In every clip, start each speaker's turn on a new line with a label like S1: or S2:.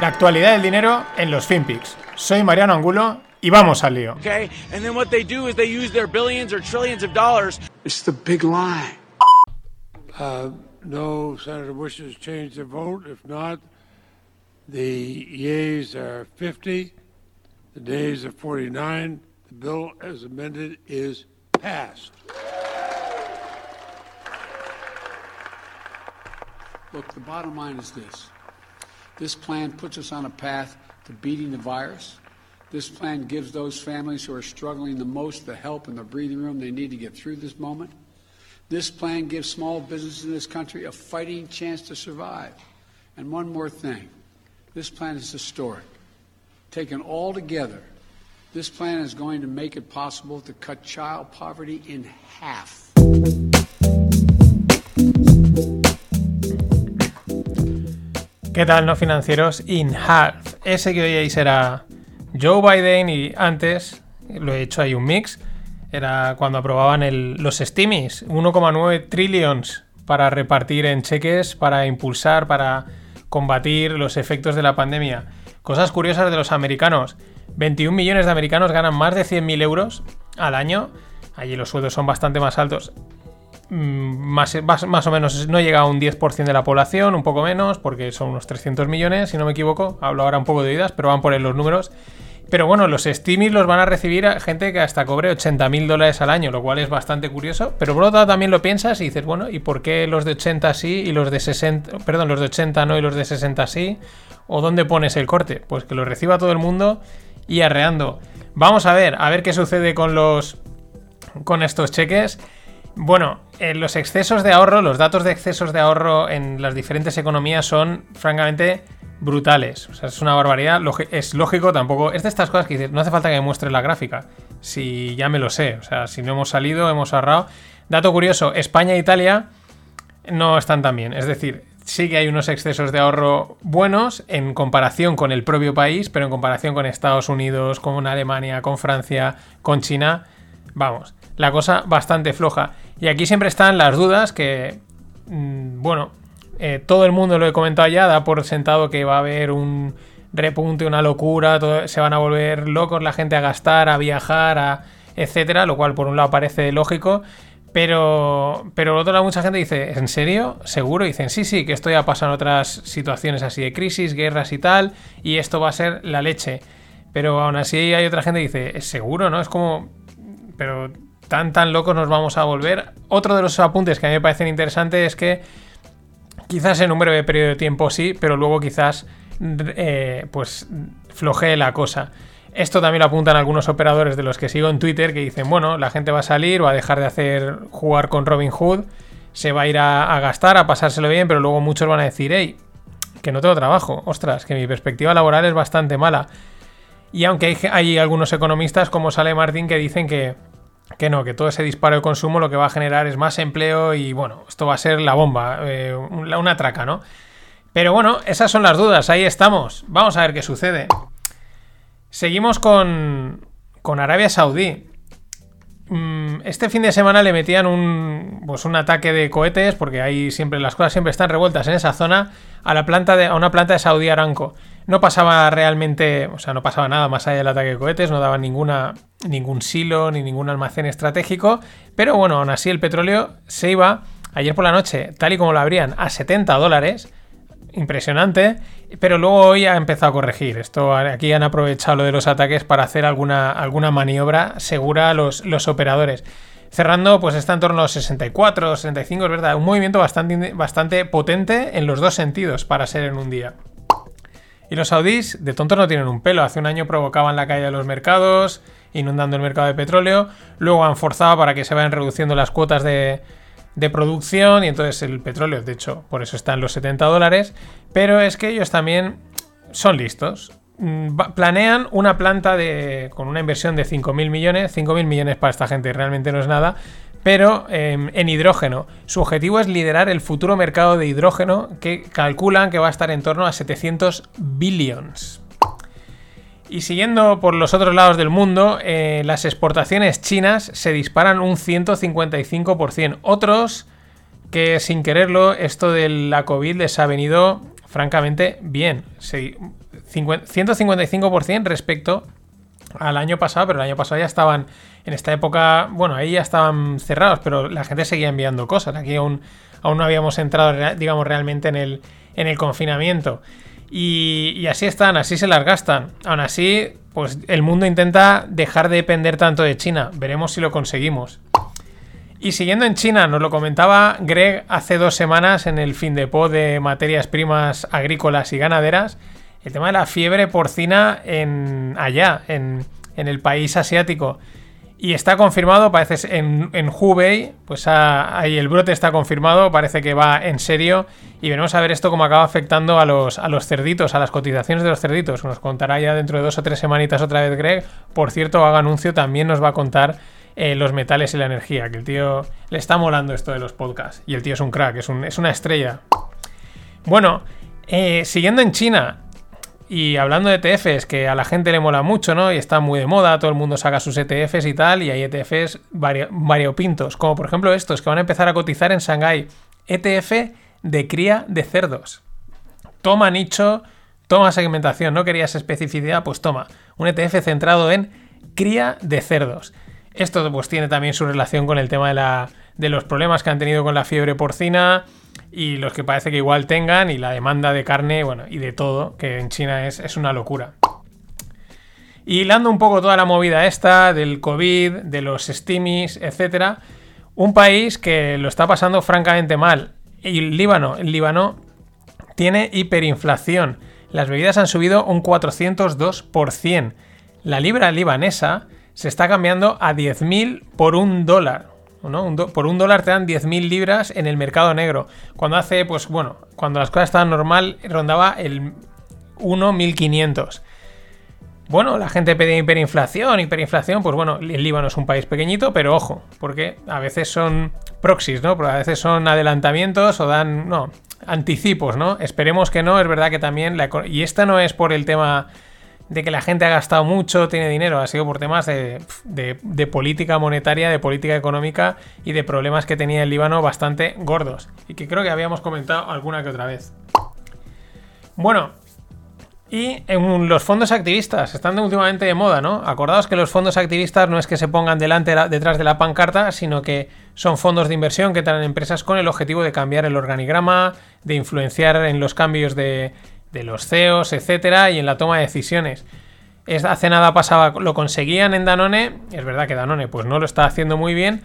S1: La actualidad del dinero en los FinPix. Soy Mariano Angulo y vamos al lío.
S2: Okay, and then what they do is they use their billions or trillions of dollars.
S3: It's the big lie.
S4: Uh, no senator Bush has changed the vote. If not, the yeas are 50, the nays are 49. The bill as amended is passed.
S3: Look, the bottom line is this. This plan puts us on a path to beating the virus. This plan gives those families who are struggling the most the help and the breathing room they need to get through this moment. This plan gives small businesses in this country a fighting chance to survive. And one more thing this plan is historic. Taken all together, this plan is going to make it possible to cut child poverty in half.
S1: ¿Qué tal, no financieros? In half. Ese que oíais era Joe Biden y antes, lo he hecho ahí un mix, era cuando aprobaban el- los Stimis, 1,9 trillions para repartir en cheques, para impulsar, para combatir los efectos de la pandemia. Cosas curiosas de los americanos. 21 millones de americanos ganan más de 100.000 euros al año. Allí los sueldos son bastante más altos más, más, más o menos no llega a un 10% de la población, un poco menos, porque son unos 300 millones, si no me equivoco. Hablo ahora un poco de oídas, pero van por los números. Pero bueno, los Steamies los van a recibir gente que hasta cobre 80 mil dólares al año, lo cual es bastante curioso. Pero por otro lado también lo piensas y dices, bueno, ¿y por qué los de 80 sí y los de 60, perdón, los de 80 no y los de 60 sí? ¿O dónde pones el corte? Pues que lo reciba todo el mundo y arreando. Vamos a ver, a ver qué sucede con los con estos cheques. Bueno, eh, los excesos de ahorro, los datos de excesos de ahorro en las diferentes economías son francamente brutales. O sea, es una barbaridad. Es lógico, tampoco. Es de estas cosas que dices, no hace falta que me muestre la gráfica. Si ya me lo sé. O sea, si no hemos salido, hemos ahorrado. Dato curioso: España e Italia no están tan bien. Es decir, sí que hay unos excesos de ahorro buenos en comparación con el propio país, pero en comparación con Estados Unidos, con Alemania, con Francia, con China, vamos, la cosa bastante floja. Y aquí siempre están las dudas que, mm, bueno, eh, todo el mundo lo he comentado ya, da por sentado que va a haber un repunte, una locura, se van a volver locos la gente a gastar, a viajar, a etcétera, lo cual por un lado parece lógico, pero, pero por otro lado mucha gente dice, ¿en serio? ¿Seguro? Dicen, sí, sí, que esto ya pasa en otras situaciones así de crisis, guerras y tal, y esto va a ser la leche. Pero aún así hay otra gente que dice, ¿es seguro? ¿No? Es como, pero tan tan locos nos vamos a volver. Otro de los apuntes que a mí me parecen interesantes es que quizás en un breve periodo de tiempo sí, pero luego quizás eh, pues flojee la cosa. Esto también lo apuntan algunos operadores de los que sigo en Twitter que dicen, bueno, la gente va a salir, va a dejar de hacer jugar con Robin Hood, se va a ir a, gastar, a pasárselo bien, pero luego muchos van a decir, hey, que no tengo trabajo, ostras, que mi perspectiva laboral es bastante mala. Y aunque hay, hay algunos economistas como Sale Martín que dicen que, que no, que todo ese disparo de consumo lo que va a generar es más empleo y bueno, esto va a ser la bomba, eh, una, traca, ¿no? Pero bueno, esas son las dudas, ahí estamos. Vamos a ver qué sucede. Seguimos con, con Arabia Saudí. Mm, Este fin de semana le metían un, pues un ataque de cohetes, porque ahí siempre las cosas siempre están revueltas en esa zona, a, la planta de, a una planta de Saudi Aramco. No pasaba realmente, o sea, no pasaba nada más allá del ataque de cohetes, no daba ninguna, ningún silo ni ningún almacén estratégico, pero bueno, aún así el petróleo se iba ayer por la noche, tal y como lo abrían, a 70 dólares impresionante, pero luego hoy ha empezado a corregir. Esto aquí han aprovechado lo de los ataques para hacer alguna, alguna maniobra segura a los, los operadores. Cerrando, pues está en torno a los 64, 65, es verdad. Un movimiento bastante, bastante potente en los dos sentidos para ser en un día. Y los saudíes de tontos no tienen un pelo. Hace un año provocaban la caída de los mercados, inundando el mercado de petróleo. Luego han forzado para que se vayan reduciendo las cuotas de, de producción y entonces el petróleo, de hecho, por eso está en los 70 dólares. Pero es que ellos también son listos. Mm, Planean una planta de, con una inversión de 5.000 millones. 5.000 millones para esta gente realmente no es nada. Pero eh, en hidrógeno. Su objetivo es liderar el futuro mercado de hidrógeno que calculan que va a estar en torno a 700 billions. Y siguiendo por los otros lados del mundo, eh, las exportaciones chinas se disparan un 155%. Otros que sin quererlo, esto de la COVID les ha venido francamente bien. Se- 155% respecto al año pasado, pero el año pasado ya estaban, en esta época, bueno, ahí ya estaban cerrados, pero la gente seguía enviando cosas. Aquí aún, aún no habíamos entrado, digamos, realmente en el, en el confinamiento. Y, así están, así se las gastan. Aún así, pues el mundo intenta dejar de depender tanto de China. Veremos si lo conseguimos. Y siguiendo en China, nos lo comentaba Greg hace dos semanas en el fin de po de materias primas agrícolas y ganaderas, el tema de la fiebre porcina en allá, en, el país asiático. Y está confirmado, parece en, en Hubei, pues ahí el brote está confirmado, parece que va en serio. Y veremos a ver esto cómo acaba afectando a los, a los cerditos, a las cotizaciones de los cerditos. Nos contará ya dentro de dos o tres semanitas otra vez Greg. Por cierto, haga anuncio, también nos va a contar eh, los metales y la energía, que el tío le está molando esto de los podcasts. Y el tío es un crack, es, es una estrella. Bueno, eh, siguiendo en China, y hablando de ETFs, que a la gente le mola mucho, ¿no? Y está muy de moda, todo el mundo saca sus ETFs y tal, y hay ETFs variopintos, como por ejemplo estos que van a empezar a cotizar en Shanghái. ETF de cría de cerdos. Toma nicho, toma segmentación, no querías especificidad, pues toma. Un ETF centrado en cría de cerdos. Esto pues tiene también su relación con el tema de, la, de los problemas que han tenido con la fiebre porcina y los que parece que igual tengan y la demanda de carne, bueno, y de todo, que en China es, es una locura. Y hilando un poco toda la movida esta del COVID, de los stimis, etcétera, un país que lo está pasando francamente mal. Y Líbano, el Líbano tiene hiperinflación. Las bebidas han subido un 402%. La libra libanesa se está cambiando a 10.000 por un dólar. ¿No? por un dólar te dan 10.000 libras en el mercado negro. Cuando hace, pues bueno, cuando las cosas estaban normal, rondaba el 1.1500. Bueno, la gente pide hiperinflación, hiperinflación, pues bueno, el Líbano es un país pequeñito, pero ojo, porque a veces son proxies, ¿no? Porque a veces son adelantamientos o dan, no, anticipos, ¿no? Esperemos que no, es verdad que también, la, y esta no es por el tema de que la gente ha gastado mucho, tiene dinero, ha sido por temas de, política monetaria, de política económica y de problemas que tenía el Líbano bastante gordos. Y que creo que habíamos comentado alguna que otra vez. Bueno, y en los fondos activistas, están últimamente de moda, ¿no? Acordaos que los fondos activistas no es que se pongan delante detrás de la pancarta, sino que son fondos de inversión que traen empresas con el objetivo de cambiar el organigrama, de influenciar en los cambios de, de los CEOs, etcétera, y en la toma de decisiones. Es, hace nada pasaba, lo conseguían en Danone, es verdad que Danone pues no lo está haciendo muy bien,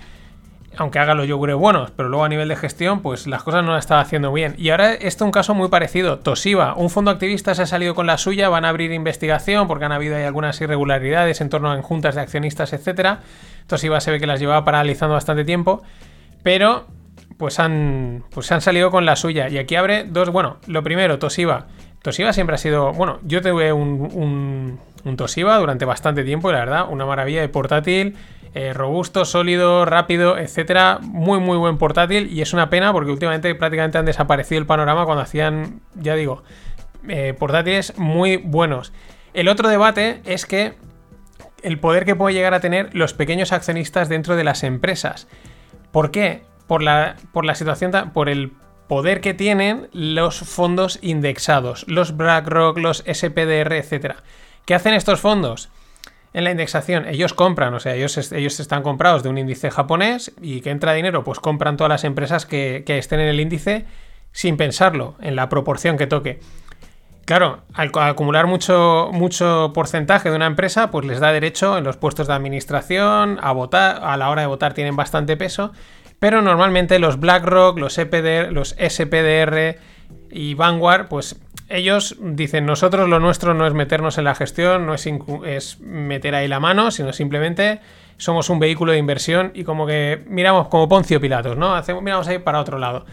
S1: aunque haga los yogures buenos, pero luego a nivel de gestión, pues las cosas no las estaba haciendo bien. Y ahora este es un caso muy parecido. Toshiba, un fondo activista se ha salido con la suya, van a abrir investigación porque han habido algunas irregularidades en torno a juntas de accionistas, etcétera. Toshiba se ve que las llevaba paralizando bastante tiempo, pero pues han, pues han salido con la suya. Y aquí abre dos, bueno, lo primero, Toshiba Toshiba siempre ha sido. Bueno, yo tuve un, Toshiba durante bastante tiempo y la verdad, una maravilla de portátil. Eh, robusto, sólido, rápido, etcétera. Muy, muy buen portátil. Y es una pena porque últimamente prácticamente han desaparecido el panorama cuando hacían, ya digo, eh, portátiles muy buenos. El otro debate es que el poder que puede llegar a tener los pequeños accionistas dentro de las empresas. ¿Por qué? Por la, por la situación, por el poder que tienen los fondos indexados, los BlackRock, los SPDR, etc. ¿Qué hacen estos fondos? En la indexación, ellos compran, o sea, ellos, ellos están comprados de un índice japonés y que entra dinero, pues compran todas las empresas que, estén en el índice sin pensarlo, en la proporción que toque. Claro, al acumular mucho, mucho porcentaje de una empresa, pues les da derecho en los puestos de administración, a votar, a la hora de votar tienen bastante peso pero normalmente los BlackRock, los, EPDR, los SPDR y Vanguard, pues ellos dicen, nosotros lo nuestro no es meternos en la gestión, no es, meter ahí la mano, sino simplemente somos un vehículo de inversión y como que miramos como Poncio Pilatos, ¿no? Hacemos, miramos ahí para otro lado.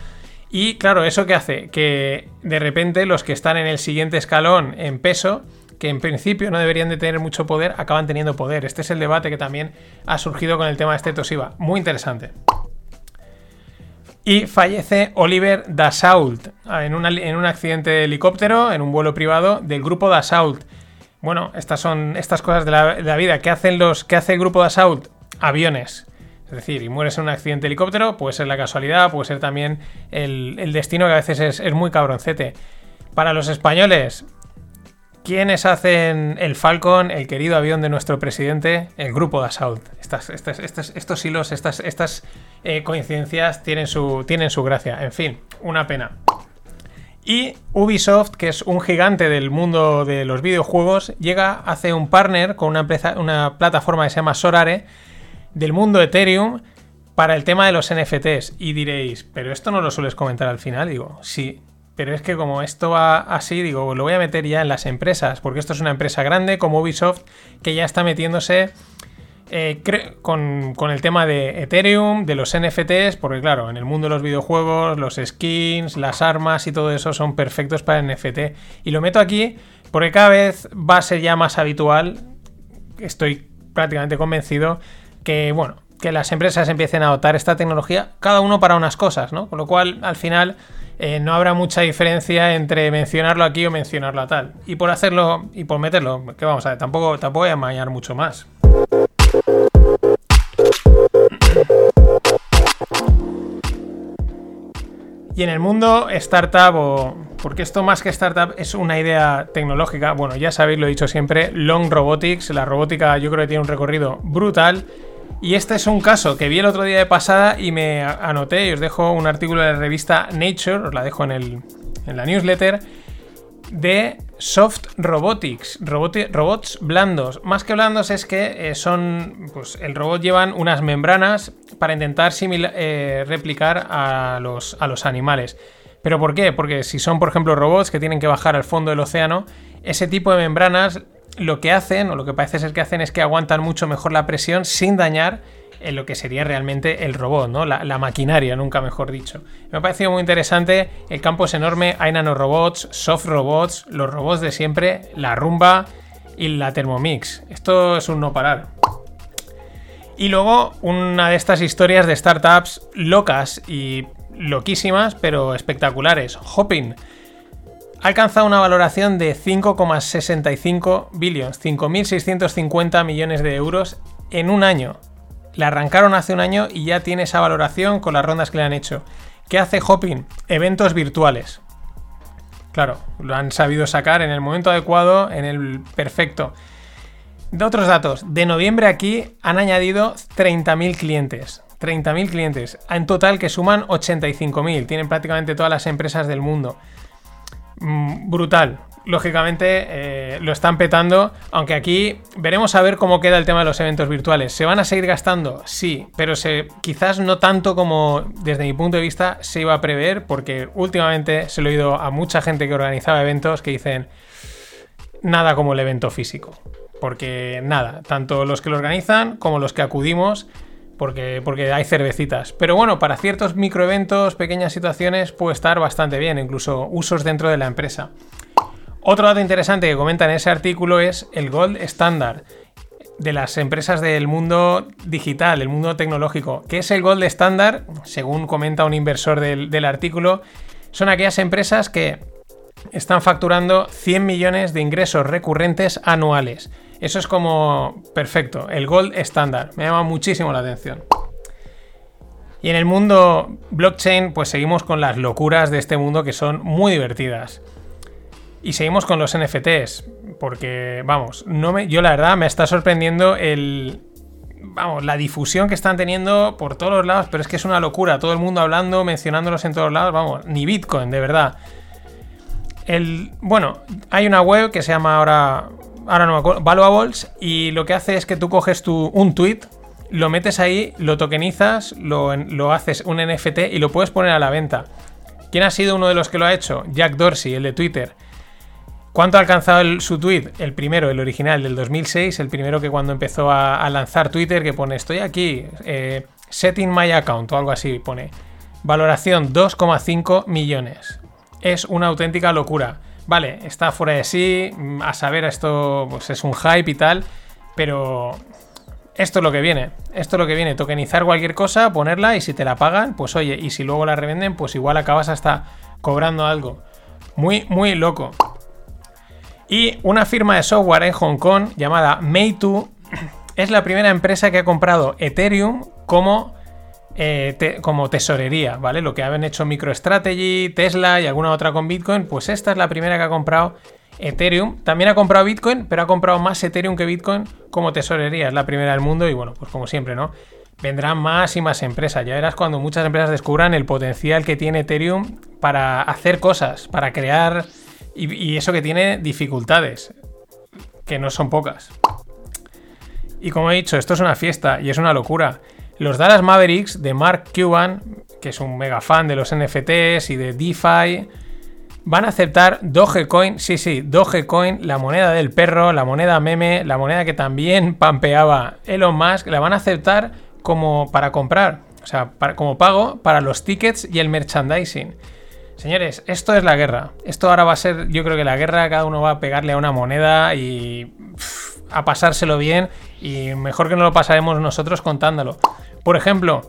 S1: Y claro, ¿eso qué hace? Que de repente los que están en el siguiente escalón en peso, que en principio no deberían de tener mucho poder, acaban teniendo poder. Este es el debate que también ha surgido con el tema de este Toshiba. Muy interesante. Y fallece Oliver Dassault en, en, un accidente de helicóptero, en un vuelo privado del grupo Dassault. Bueno, estas son estas cosas de la, vida. ¿Qué, hacen los, ¿Qué hace el grupo Dassault? Aviones. Es decir, y mueres en un accidente de helicóptero, puede ser la casualidad, puede ser también el, destino que a veces es, es muy cabroncete. Para los españoles, ¿Quiénes hacen el Falcon, el querido avión de nuestro presidente? El grupo de. Estos hilos, estas, estas eh, coincidencias tienen su, tienen su gracia. En fin, una pena. Y Ubisoft, que es un gigante del mundo de los videojuegos, llega, hace un partner con una, empresa, una plataforma que se llama Sorare del mundo Ethereum para el tema de los NFTs. Y diréis, pero esto no lo sueles comentar al final. Digo, sí, pero es que como esto va así, digo, lo voy a meter ya en las empresas, porque esto es una empresa grande como Ubisoft que ya está metiéndose eh, con, el tema de Ethereum, de los NFTs, porque claro, en el mundo de los videojuegos, los skins, las armas y todo eso son perfectos para NFT. Y lo meto aquí porque cada vez va a ser ya más habitual, estoy prácticamente convencido, que bueno, que las empresas empiecen a adoptar esta tecnología, cada uno para unas cosas, ¿no? Con lo cual, al final, eh, no habrá mucha diferencia entre mencionarlo aquí o mencionarlo a tal. Y por hacerlo y por meterlo, que vamos a ver, tampoco, tampoco voy a amañar mucho más. Y en el mundo startup, o porque esto más que startup es una idea tecnológica, bueno, ya sabéis, lo he dicho siempre, Long Robotics, la robótica yo creo que tiene un recorrido brutal. Y este es un caso que vi el otro día de pasada y me anoté y os dejo un artículo de la revista Nature, os la dejo en, el, en la newsletter, de Soft Robotics, robots blandos. Más que blandos es que eh, son, pues el robot llevan unas membranas para intentar eh, replicar a los, a los animales. ¿Pero por qué? Porque si son, por ejemplo, robots que tienen que bajar al fondo del océano, ese tipo de membranas lo que hacen, o lo que parece ser que hacen, es que aguantan mucho mejor la presión sin dañar en lo que sería realmente el robot, ¿no? La, maquinaria, nunca mejor dicho. Me ha parecido muy interesante, el campo es enorme, hay nanorobots, soft robots, los robots de siempre, la rumba y la Thermomix. Esto es un no parar. Y luego una de estas historias de startups locas y loquísimas, pero espectaculares. Hopping ha alcanzado una valoración de 5,65 billions, 5.650 millones de euros en un año. La arrancaron hace un año y ya tiene esa valoración con las rondas que le han hecho. ¿Qué hace Hopping? Eventos virtuales. Claro, lo han sabido sacar en el momento adecuado, en el perfecto. De otros datos, de noviembre aquí han añadido 30.000 clientes. 30.000 clientes, en total que suman 85.000. Tienen prácticamente todas las empresas del mundo. Mm, brutal. Lógicamente eh, lo están petando, aunque aquí veremos a ver cómo queda el tema de los eventos virtuales. ¿Se van a seguir gastando? Sí, pero se, quizás no tanto como desde mi punto de vista se iba a prever, porque últimamente se lo he oído a mucha gente que organizaba eventos que dicen nada como el evento físico. Porque nada, tanto los que lo organizan como los que acudimos porque, porque hay cervecitas. Pero bueno, para ciertos microeventos, pequeñas situaciones, puede estar bastante bien, incluso usos dentro de la empresa. Otro dato interesante que comenta en ese artículo es el Gold Standard de las empresas del mundo digital, el mundo tecnológico. ¿Qué es el Gold Standard? Según comenta un inversor del, del artículo, son aquellas empresas que están facturando 100 millones de ingresos recurrentes anuales. Eso es como perfecto, el gold estándar. Me llama muchísimo la atención. Y en el mundo blockchain, pues seguimos con las locuras de este mundo que son muy divertidas. Y seguimos con los NFTs, porque, vamos, no me, yo la verdad me está sorprendiendo el, vamos, la difusión que están teniendo por todos los lados, pero es que es una locura, todo el mundo hablando, mencionándolos en todos lados, vamos, ni Bitcoin, de verdad. El, bueno, hay una web que se llama ahora ahora no me acuerdo, Valuables, y lo que hace es que tú coges tu, un tweet, lo metes ahí, lo tokenizas, lo, lo, haces un NFT y lo puedes poner a la venta. ¿Quién ha sido uno de los que lo ha hecho? Jack Dorsey, el de Twitter. ¿Cuánto ha alcanzado su tweet? El primero, el original del 2006, el primero que cuando empezó a, lanzar Twitter, que pone estoy aquí, eh, setting my account o algo así, pone. Valoración 2,5 millones. Es una auténtica locura vale, está fuera de sí, a saber, esto pues es un hype y tal, pero esto es lo que viene, esto es lo que viene, tokenizar cualquier cosa, ponerla y si te la pagan, pues oye, y si luego la revenden, pues igual acabas hasta cobrando algo. Muy, muy loco. Y una firma de software en Hong Kong llamada Meitu es la primera empresa que ha comprado Ethereum como eh, como tesorería, ¿vale? Lo que habían hecho MicroStrategy, Tesla y alguna otra con Bitcoin, pues esta es la primera que ha comprado Ethereum. También ha comprado Bitcoin, pero ha comprado más Ethereum que Bitcoin como tesorería. Es la primera del mundo y bueno, pues como siempre, ¿no? Vendrán más y más empresas. Ya verás cuando muchas empresas descubran el potencial que tiene Ethereum para hacer cosas, para crear y, eso que tiene dificultades, que no son pocas. Y como he dicho, esto es una fiesta y es una locura. Los Dallas Mavericks de Mark Cuban, que es un mega fan de los NFTs y de DeFi, van a aceptar Dogecoin, sí, sí, Dogecoin, la moneda del perro, la moneda meme, la moneda que también pampeaba Elon Musk, la van a aceptar como para comprar, o sea, para- como pago para los tickets y el merchandising. Señores, esto es la guerra. Esto ahora va a ser, yo creo que la guerra, cada uno va a pegarle a una moneda y a pasárselo bien y mejor que no lo pasaremos nosotros contándolo. Por ejemplo,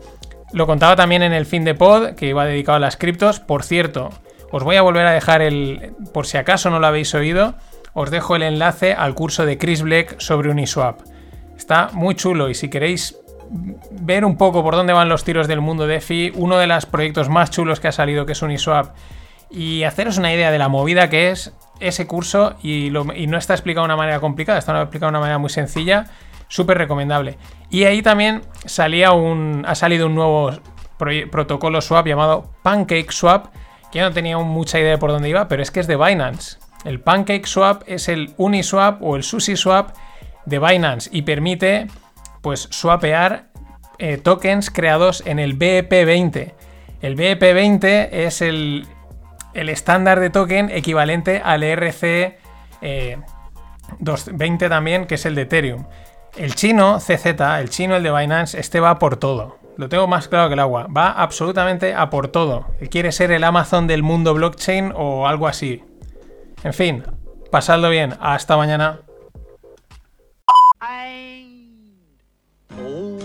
S1: lo contaba también en el fin de pod que iba dedicado a las criptos. Por cierto, os voy a volver a dejar el, por si acaso no lo habéis oído, os dejo el enlace al curso de Chris Black sobre Uniswap. Está muy chulo y si queréis ver un poco por dónde van los tiros del mundo DeFi, uno de los proyectos más chulos que ha salido, que es Uniswap, y haceros una idea de la movida que es ese curso, y, no está explicado de una manera complicada, está explicado de una manera muy sencilla, súper recomendable. Y ahí también salía un, ha salido un nuevo protocolo swap llamado Pancake Swap, que yo no tenía mucha idea de por dónde iba, pero es que es de Binance. El Pancake Swap es el Uniswap o el SushiSwap de Binance y permite pues swapear eh, tokens creados en el BEP20. El BEP20 es el, el estándar de token equivalente al ERC eh, 220 también, que es el de Ethereum. El chino CZ, el chino, el de Binance, este va por todo. Lo tengo más claro que el agua. Va absolutamente a por todo. Quiere ser el Amazon del mundo blockchain o algo así. En fin, pasadlo bien. Hasta mañana.